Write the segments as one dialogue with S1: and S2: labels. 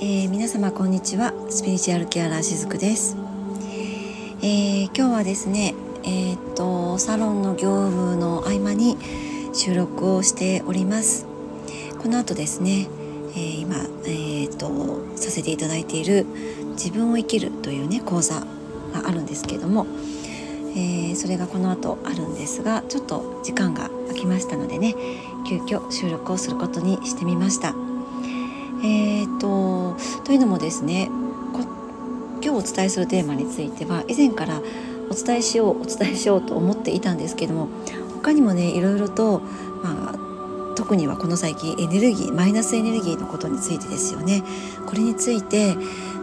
S1: えー、皆様こんにちは。スピリチュアルケアラーしずくです、えー、今日はですねえー、っとサロンの業務の合間に収録をしております。この後ですね、え今えっとさせていただいている自分を生きるというね講座があるんですけれども、えそれがこの後あるんですがちょっと時間が空きましたのでね急遽収録をすることにしてみました。えーと、というのもですね今日お伝えするテーマについては以前からお伝えしようお伝えしようと思っていたんですけども他にもねいろいろと、まあ、特にはこの最近エネルギーマイナスエネルギーのことについてですよねこれについて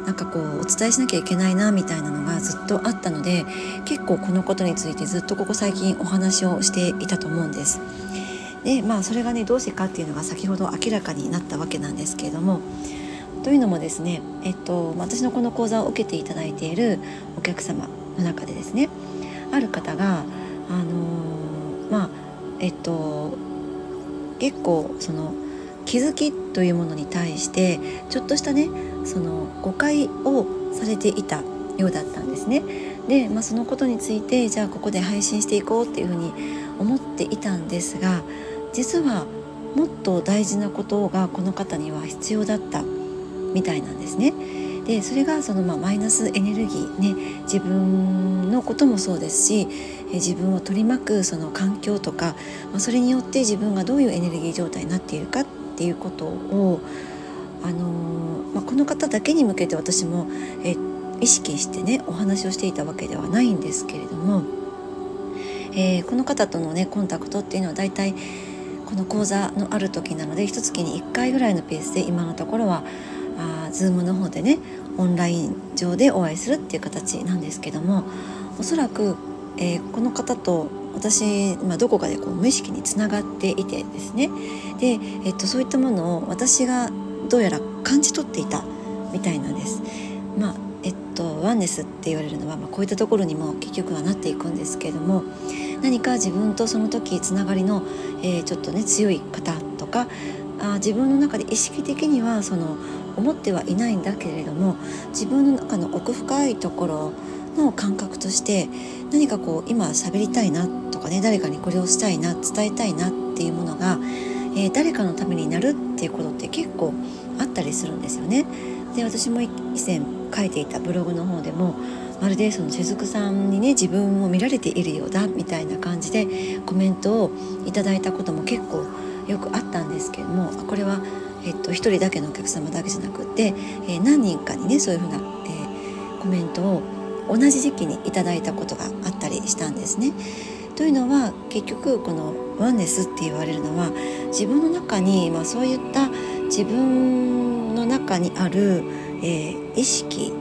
S1: なんかこうお伝えしなきゃいけないなみたいなのがずっとあったので結構このことについてずっとここ最近お話をしていたと思うんです。でまあそれがねどうしてかっていうのが先ほど明らかになったわけなんですけれどもというのもですね、えっと、私のこの講座を受けていただいているお客様の中でですねある方があのー、まあえっと結構その気づきというものに対してちょっとしたねその誤解をされていたようだったんですね。で、まあ、そのことについてじゃあここで配信していこうっていうふうに思っていたんですが実はもっと大事なことがこの方には必要だったみたいなんですね。でそれがそのまあマイナスエネルギーね自分のこともそうですし自分を取り巻くその環境とか、まあ、それによって自分がどういうエネルギー状態になっているかっていうことを、あのー、まあ、この方だけに向けて私もえ意識してねお話をしていたわけではないんですけれども、えー、この方とのねコンタクトっていうのはだいたいこの講座のある時なので一月に1回ぐらいのペースで今のところはあ Zoom の方でねオンライン上でお会いするっていう形なんですけどもおそらく、えー、この方と私、まあ、どこかでこう無意識につながっていてですねで、えっと、そういったものを私がどうやら感じ取っていたみたいなんです。まあえっと、ワンネスって言われるのは、まあ、こういったところにも結局はなっていくんですけれども何か自分とその時つながりの、えー、ちょっとね強い方とかあ自分の中で意識的にはその思ってはいないんだけれども自分の中の奥深いところの感覚として何かこう今喋りたいなとかね誰かにこれをしたいな伝えたいなっていうものが、えー、誰かのためになるっていうことって結構あったりするんですよね。で私も以前書いていたブログの方でもまるでその雫さんにね自分を見られているようだみたいな感じでコメントをいただいたことも結構よくあったんですけどもこれは、えっと、1人だけのお客様だけじゃなくて、えー、何人かにねそういうふうな、えー、コメントを同じ時期にいただいたことがあったりしたんですね。というのは結局このワンネスって言われるのは自分の中に、まあ、そういった自分の中にある、えー、意識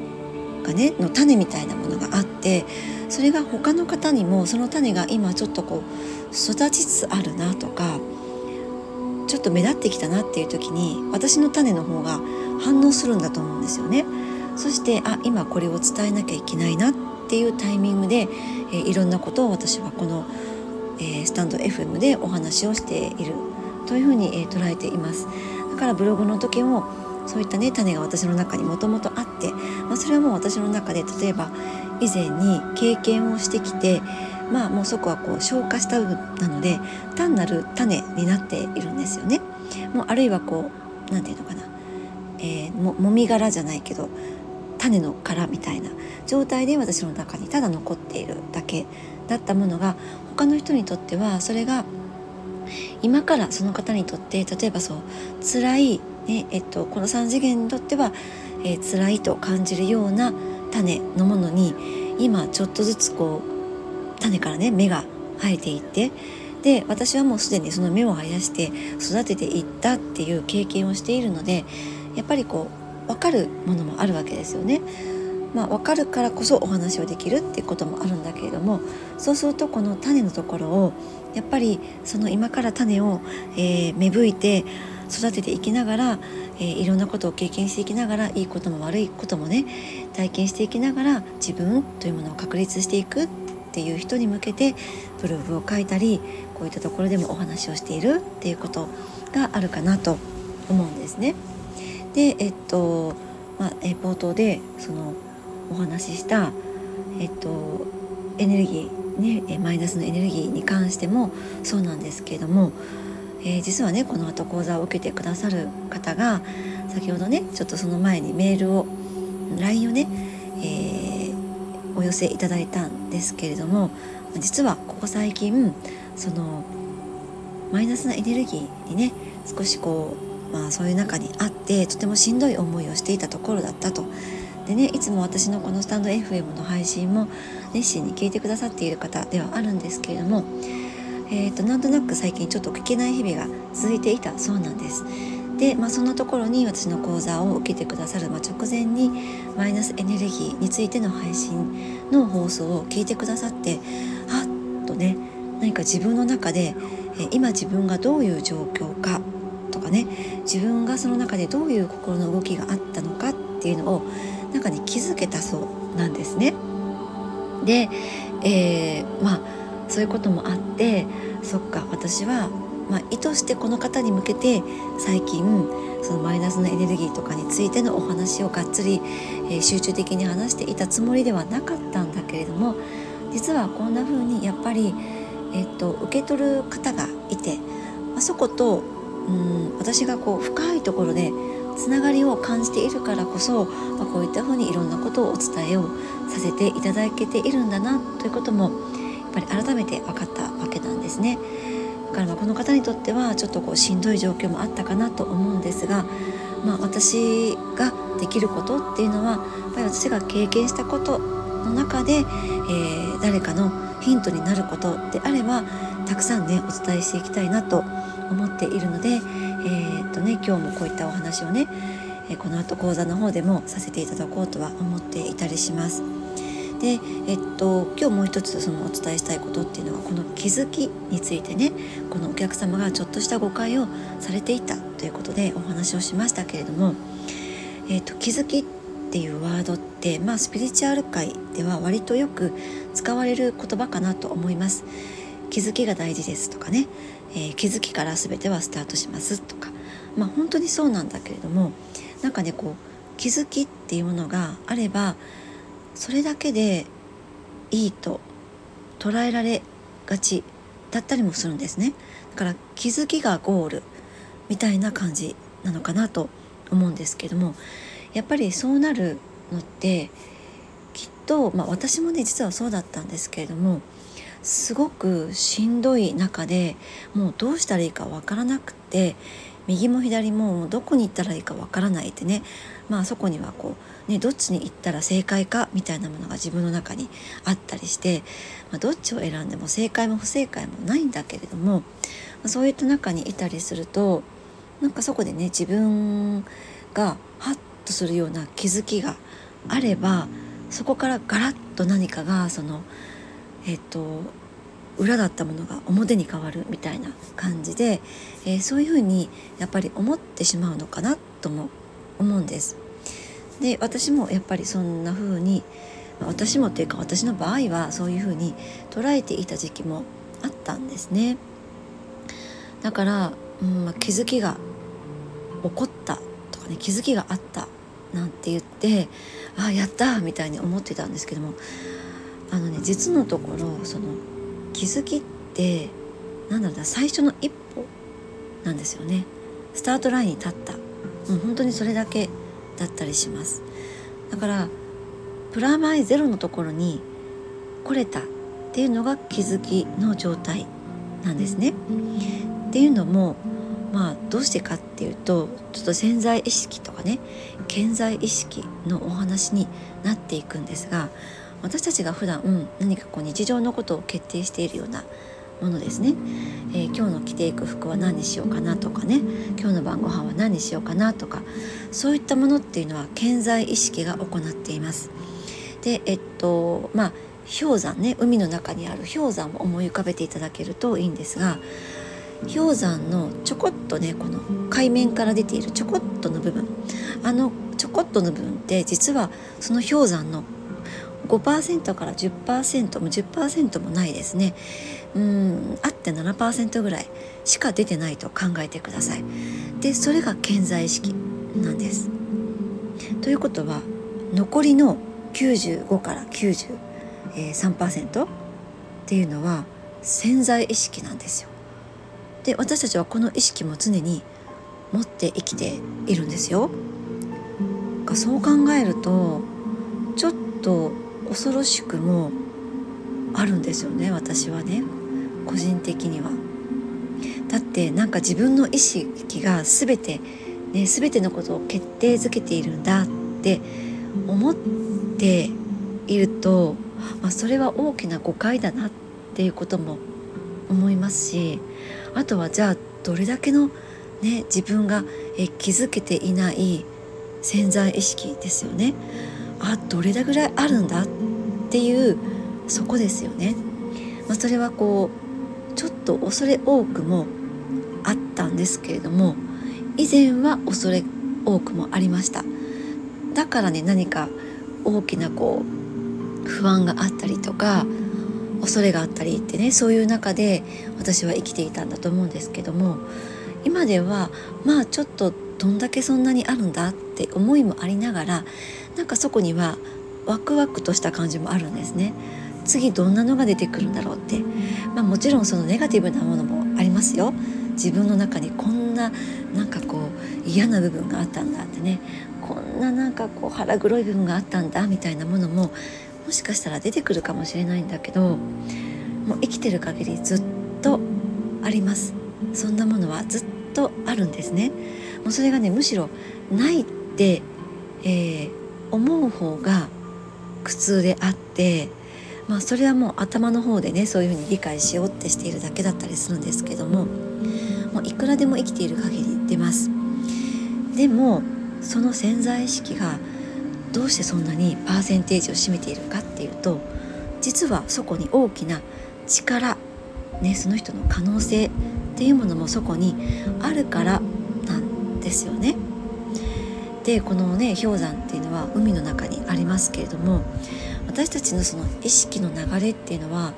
S1: がねの種みたいなものがあってそれが他の方にもその種が今ちょっとこう育ちつつあるなとかちょっと目立ってきたなっていう時に私の種の方が反応するんだと思うんですよね。そしてあ今これを伝えなきゃいけないなっていうタイミングで、えー、いろんなことを私はこの、えー、スタンド FM でお話をしているというふうに、えー、捉えています。だからブログの時もそういったね種が私の中にもともとあって、まあ、それはもう私の中で例えば以前に経験をしてきてまあもうそこはこう消化した部分なので単なる種になっているんですよね。もうあるいはこう何て言うのかな、えー、ももみ殻じゃないけど種の殻みたいな状態で私の中にただ残っているだけだったものが他の人にとってはそれが今からその方にとって例えばそう辛いねえっと、この3次元にとっては、えー、辛いと感じるような種のものに今ちょっとずつこう種からね芽が生えていってで私はもうすでにその芽を生やして育てていったっていう経験をしているのでやっぱりこう分かるものもあるわけですよね。まあ、分かるからこそお話をできるっていうこともあるんだけれどもそうするとこの種のところをやっぱりその今から種を、えー、芽吹いて育てていきながら、えー、いろんなことを経験していきながらいいことも悪いこともね体験していきながら自分というものを確立していくっていう人に向けてブログを書いたりこういったところでもお話をしているっていうことがあるかなと思うんですね。でえっと、まあ、え冒頭でそのお話ししたえっとエネルギーねマイナスのエネルギーに関してもそうなんですけれども、えー、実はねこの後講座を受けてくださる方が先ほどねちょっとその前にメールを LINE をね、えー、お寄せいただいたんですけれども実はここ最近そのマイナスなエネルギーにね少しこう、まあ、そういう中にあってとてもしんどい思いをしていたところだったと。でねいつも私のこのスタンド FM の配信も熱心に聞いてくださっている方ではあるんですけれども、えーと、なんとなく最近ちょっと聞けない日々が続いていたそうなんです。で、まあ、そんなところに私の講座を受けてくださる、まあ、直前にマイナスエネルギーについての配信の放送を聞いてくださってはっとね何か自分の中でえ今自分がどういう状況かとかね自分がその中でどういう心の動きがあったのかっていうのを中に気づけたそうなんですね。で、えー、まあそういうこともあってそっか私はまあ、意図してこの方に向けて最近そのマイナスのエネルギーとかについてのお話をがっつり、えー、集中的に話していたつもりではなかったんだけれども実はこんな風にやっぱり、えーと、受け取る方がいて、まあ、そことうん私がこう深いところでつながりを感じているからこそ、まあ、こういった風にいろんなことをお伝えをさせていただけているんだなということもぱり改めて分かったわけなんですね。だからまあこの方にとってはちょっとこうしんどい状況もあったかなと思うんですが、まあ、私ができることっていうのはやっぱり私が経験したことの中で、えー、誰かのヒントになることであればたくさんねお伝えしていきたいなと思っているので、えー、っとね、今日もこういったお話をね、えこの後講座の方でもさせていただこうとは思っていたりします。で、えっと、今日もう一つそのお伝えしたいことっていうのはこの気づきについてねこのお客様がちょっとした誤解をされていたということでお話をしましたけれども、えっと、気づきっていうワードって、まあ、スピリチュアル界では割とよく使われる言葉かなと思います。気づきが大事ですとかね、えー、気づきから全てはスタートしますとかまあ本当にそうなんだけれどもなんかねこう気づきっていうものがあればそれだけでいいと捉えられがちだったりもするんですね。だから気づきがゴールみたいな感じなのかなと思うんですけどもやっぱりそうなるのってきっと、まあ、私もね実はそうだったんですけれどもすごくしんどい中でもうどうしたらいいかわからなくて右も左もどこに行ったらいいかわからないってねまあそこにはこう、ね、どっちに行ったら正解かみたいなものが自分の中にあったりして、まあ、どっちを選んでも正解も不正解もないんだけれども、まあ、そういった中にいたりするとなんかそこでね自分がハッとするような気づきがあればそこからガラッと何かがそのえっ、と裏だったものが表に変わるみたいな感じで、えー、そういうふうにやっぱり思ってしまうのかなとも思うんです。で私もやっぱりそんな風に私もっていうか私の場合はそういう風に捉えていた時期もあったんですね。だから、うんまあ、気づきが起こったとかね気づきがあったなんて言ってああやったみたいに思ってたんですけどもあのね実のところその気づきってなんだろうな最初の一歩なんですよねスタートラインに立ったもう本当にそれだけだったりしますだからプラマイゼロのところに来れたっていうのが気づきの状態なんですね。っていうのもまあどうしてかっていうとちょっと潜在意識とかね健在意識のお話になっていくんですが私たちが普段何かこう日常のことを決定しているようなものですね、えー、今日の着ていく服は何にしようかなとかね。今日の晩ご飯は何にしようかなとか。そういったものっていうのは健在意識が行っています。でえっとまあ氷山ね。海の中にある氷山を思い浮かべていただけるといいんですが氷山のちょこっとねこの海面から出ているちょこっとの部分。あのちょこっとの部分って実はその氷山の5%から10%も10%もないですね。うんあって7%ぐらいしか出てないと考えてくださいでそれが健在意識なんです。ということは残りの95から93%っていうのは潜在意識なんですよ。で私たちはこの意識も常に持って生きているんですよ。そう考えるとちょっと恐ろしくもあるんですよね私はね個人的には。だってなんか自分の意識が全て、ね、全てのことを決定づけているんだって思っていると、まあ、それは大きな誤解だなっていうことも思いますしあとはじゃあどれだけの、ね、自分がえ気づけていない潜在意識ですよね。あどれだぐらいあるんだっていうそこですよね。まあ、それはこうちょっと恐れ多くもあったんですけれども以前は恐れ多くもありましただからね何か大きなこう不安があったりとか恐れがあったりってねそういう中で私は生きていたんだと思うんですけども今ではまあちょっとどんだけそんなにあるんだって思いもありながらなんかそこにはワクワクとした感じもあるんですね。次どんなのが出てくるんだろうって、まあ、もちろんそのネガティブなものもありますよ。自分の中にこんななんかこう嫌な部分があったんだってね。こんななんかこう腹黒い部分があったんだみたいなものももしかしたら出てくるかもしれないんだけどもう生きてる限りずっとあります。そんなものはずっとあるんですね。もうそれがねむしろないって、えー、思う方が苦痛であってまあそれはもう頭の方でねそういうふうに理解しようってしているだけだったりするんですけどももういくらでも生きている限り出ますでもその潜在意識がどうしてそんなにパーセンテージを占めているかっていうと実はそこに大きな力、ね、その人の可能性っていうものもそこにあるからなんですよね。でこのね氷山っていうのは海の中にありますけれども私たちのその意識の流れっていうのは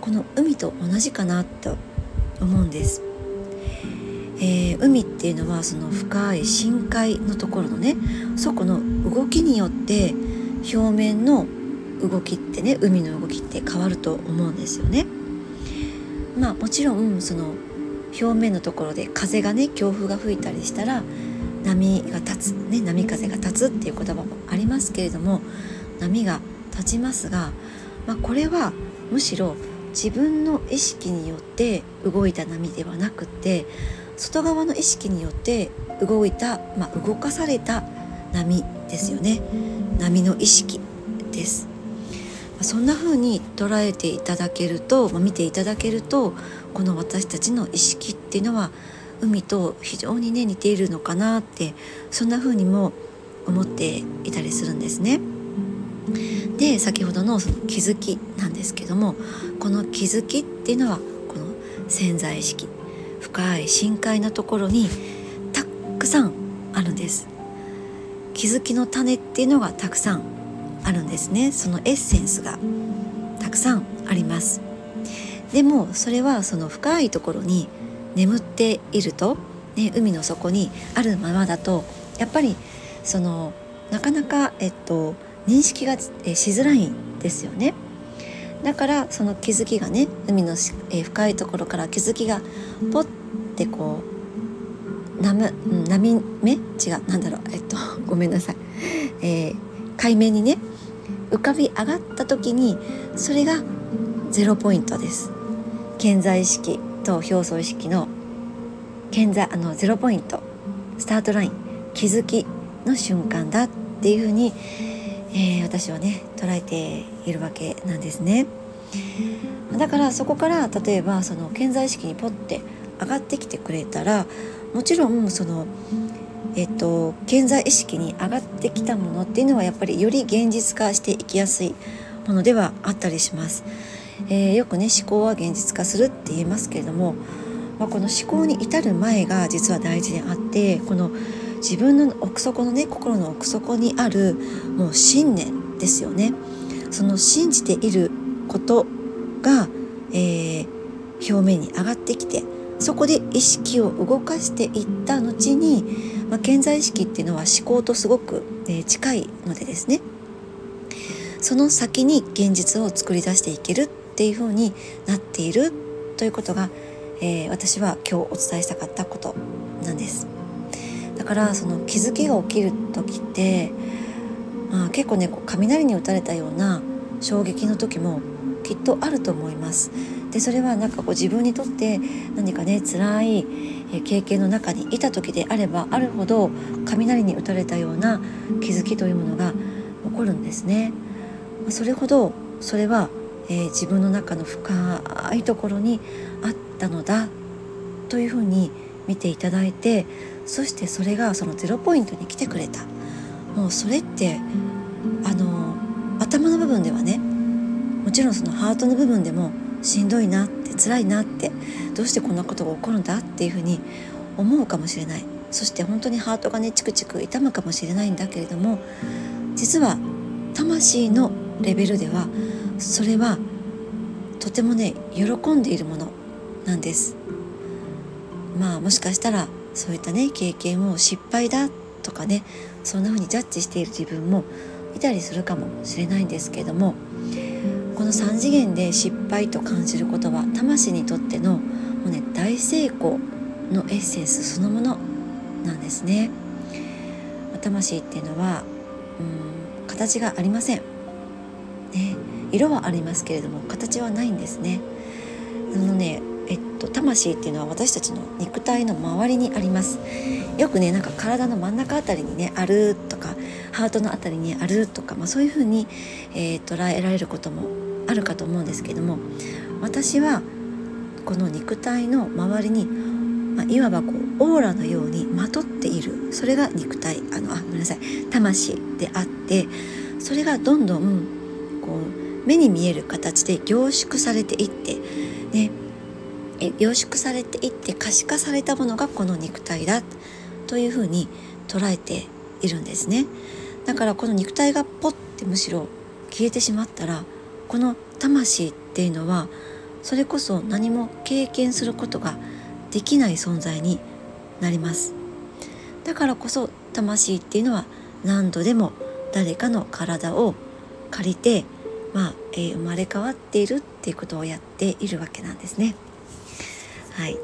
S1: この海と同じかなと思うんです。えー、海っていうのはその深い深海のところのねそこの動きによって表面の動きってね海の動きって変わると思うんですよね。まあもちろんその表面のところで風がね強風が吹いたりしたら波が立つ、ね、波風が立つっていう言葉もありますけれども波が立ちますが、まあ、これはむしろ自分の意識によって動いた波ではなくて外側の意識によって動いた、まあ、動かされた波ですよね波の意識ですそんな風に捉えていただけると、ま、見ていただけるとこの私たちの意識っていうのは海と非常にね似ているのかなってそんな風にも思っていたりするんですね。で先ほどのその気づきなんですけどもこの気づきっていうのはこの潜在意識深い深海のところにたくさんあるんです。気づきの種っていうのがたくさんあるんですね。そのエッセンスがたくさんあります。でもそれはその深いところに眠っていると、ね、海の底にあるままだとやっぱりそのなかなか、えっと、認識がしづらいんですよね。だからその気づきがね海の深いところから気づきがポッてこう波波目違うなんだろうえっと ごめんなさい、えー、海面にね浮かび上がった時にそれがゼロポイントです。健在意識と表層意識の健在あのゼロポイントスタートライン気づきの瞬間だっていうふうにえー、私はね捉えているわけなんですね。だからそこから例えばその健在意識にポッて上がってきてくれたらもちろんそのえっと健在意識に上がってきたものっていうのはやっぱりより現実化していきやすいものではあったりします。えー、よくね思考は現実化するって言いますけれども、まあ、この思考に至る前が実は大事であってこの自分の奥底のね心の奥底にあるもう信念ですよね。その信じていることが、えー、表面に上がってきてそこで意識を動かしていった後にまあ、健在意識っていうのは思考とすごく、えー、近いのでですね。その先に現実を作り出していけるっていうふうになっているということが、えー、私は今日お伝えしたかったことなんです。だからその気づきが起きる時って、まあ、結構ねこう雷に打たれたような衝撃の時もきっとあると思います。でそれはなんかこう自分にとって何かね辛い経験の中にいた時であればあるほど雷に打たれたような気づきというものが起こるんですね。それほどそれは、えー、自分の中の深いところにあったのだというふうに見ていただいてそしてそれがそのゼロポイントに来てくれた。もうそれってあの頭の部分ではねもちろんそのハートの部分でもしんどいなって辛いなってどうしてこんなことが起こるんだっていうふうに思うかもしれない。そして本当にハートがねチクチク痛むかもしれないんだけれども実は魂のレベルではそれはとてもね喜んでいるものなんです。まあもしかしたらそういったね経験を失敗だとかねそんな風にジャッジしている自分もいたりするかもしれないんですけどもこの3次元で失敗と感じることは魂にとってのもう、ね、大成功のエッセンスそのものなんですね。魂っていうのはうん形がありません、ね、色はありますけれども形はないんですね。あのねと、魂っていうのは私たちの肉体の周りにあります。よくねなんか体の真ん中あたりにねあるとかハートのあたりにあるとか、まあ、そういうふうに、えー、捉えられることもあるかと思うんですけども私はこの肉体の周りに、まあ、いわばこうオーラのようにまとっているそれが肉体。あのあごめんなさい。魂であってそれがどんどんこう目に見える形で凝縮されていってねえ凝縮されていって可視化されたものがこの肉体だというふうに捉えているんですねだからこの肉体がポッてむしろ消えてしまったらこの魂っていうのはそれこそ何も経験することができない存在になりますだからこそ魂っていうのは何度でも誰かの体を借りて、まあえー、生まれ変わっているっていうことをやっているわけなんですね。はい。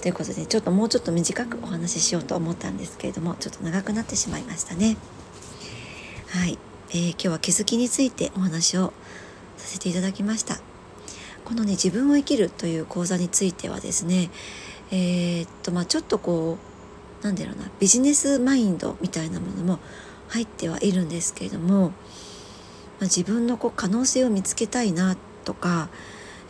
S1: ということでちょっともうちょっと短くお話ししようと思ったんですけれどもちょっと長くなってしまいましたね。はい、えー、今日は気づきについてお話をさせていただきました。このね自分を生きるという講座についてはですねえー、っとまあちょっとこうなんだろうなビジネスマインドみたいなものも入ってはいるんですけれども、まあ、自分のこう可能性を見つけたいなとか、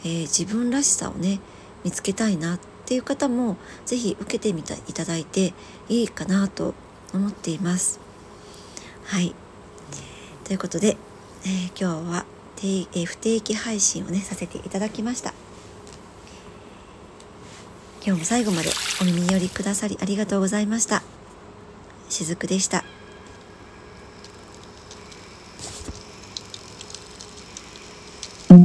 S1: えー、自分らしさをね見つけたいなっていう方も是非受けてみていただいていいかなと思っています。はい。ということで、えー、今日は定、え不定期配信をねさせていただきました。今日も最後までお耳寄りくださりありがとうございました。しずくでした。